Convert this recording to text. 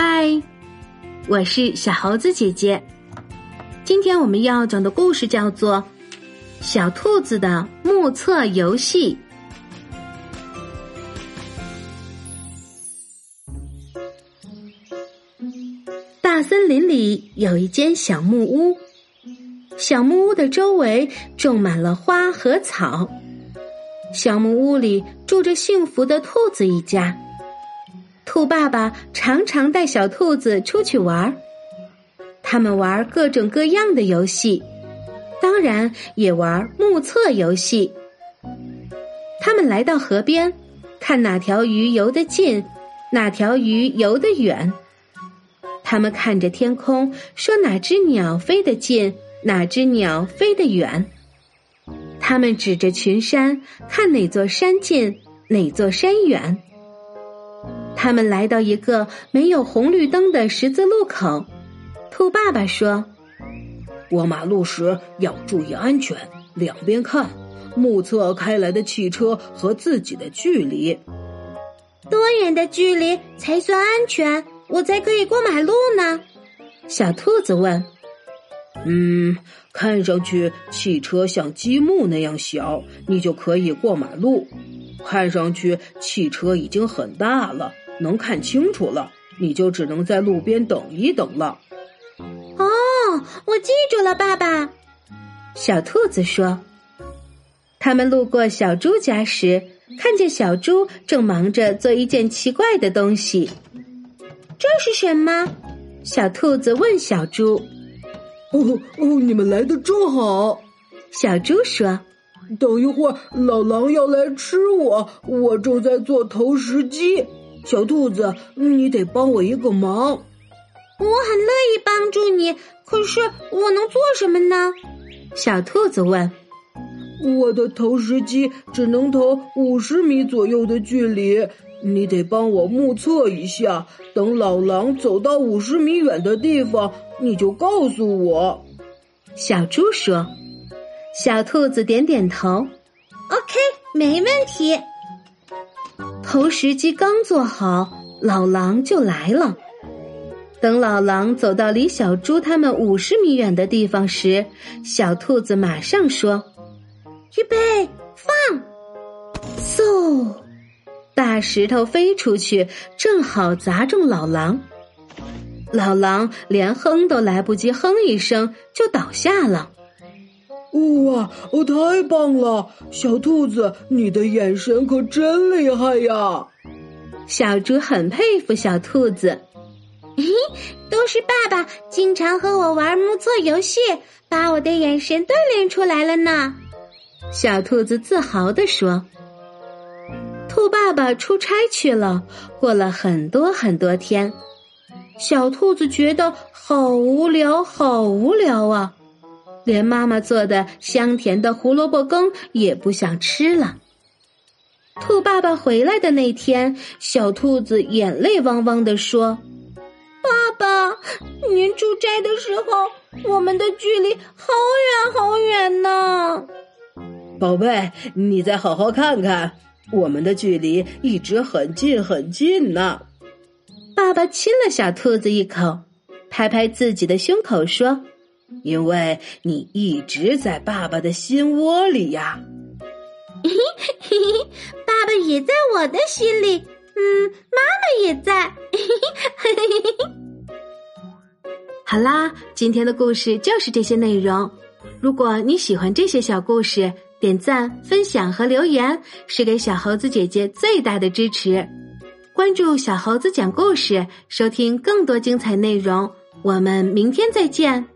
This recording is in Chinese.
嗨，我是小猴子姐姐。今天我们要讲的故事叫做《小兔子的目测游戏》。大森林里有一间小木屋，小木屋的周围种满了花和草。小木屋里住着幸福的兔子一家。兔爸爸常常带小兔子出去玩儿，他们玩各种各样的游戏，当然也玩目测游戏。他们来到河边，看哪条鱼游得近，哪条鱼游得远。他们看着天空，说哪只鸟飞得近，哪只鸟飞得远。他们指着群山，看哪座山近，哪座山远。他们来到一个没有红绿灯的十字路口，兔爸爸说：“过马路时要注意安全，两边看，目测开来的汽车和自己的距离。多远的距离才算安全？我才可以过马路呢？”小兔子问。“嗯，看上去汽车像积木那样小，你就可以过马路；看上去汽车已经很大了。”能看清楚了，你就只能在路边等一等了。哦，我记住了，爸爸。小兔子说：“他们路过小猪家时，看见小猪正忙着做一件奇怪的东西。这是什么？”小兔子问小猪。“哦哦，你们来的正好。”小猪说：“等一会儿老狼要来吃我，我正在做投石机。”小兔子，你得帮我一个忙。我很乐意帮助你，可是我能做什么呢？小兔子问。我的投石机只能投五十米左右的距离，你得帮我目测一下。等老狼走到五十米远的地方，你就告诉我。小猪说。小兔子点点头。OK，没问题。投石机刚做好，老狼就来了。等老狼走到离小猪他们五十米远的地方时，小兔子马上说：“预备，放！”嗖，大石头飞出去，正好砸中老狼。老狼连哼都来不及哼一声，就倒下了。哇！哦，太棒了，小兔子，你的眼神可真厉害呀！小猪很佩服小兔子。嘿，都是爸爸经常和我玩目测游戏，把我的眼神锻炼出来了呢。小兔子自豪地说：“兔爸爸出差去了，过了很多很多天，小兔子觉得好无聊，好无聊啊。”连妈妈做的香甜的胡萝卜羹也不想吃了。兔爸爸回来的那天，小兔子眼泪汪汪的说：“爸爸，您出差的时候，我们的距离好远好远呢。”宝贝，你再好好看看，我们的距离一直很近很近呢。爸爸亲了小兔子一口，拍拍自己的胸口说。因为你一直在爸爸的心窝里呀，嘿嘿嘿，爸爸也在我的心里，嗯，妈妈也在。好啦，今天的故事就是这些内容。如果你喜欢这些小故事，点赞、分享和留言是给小猴子姐姐最大的支持。关注小猴子讲故事，收听更多精彩内容。我们明天再见。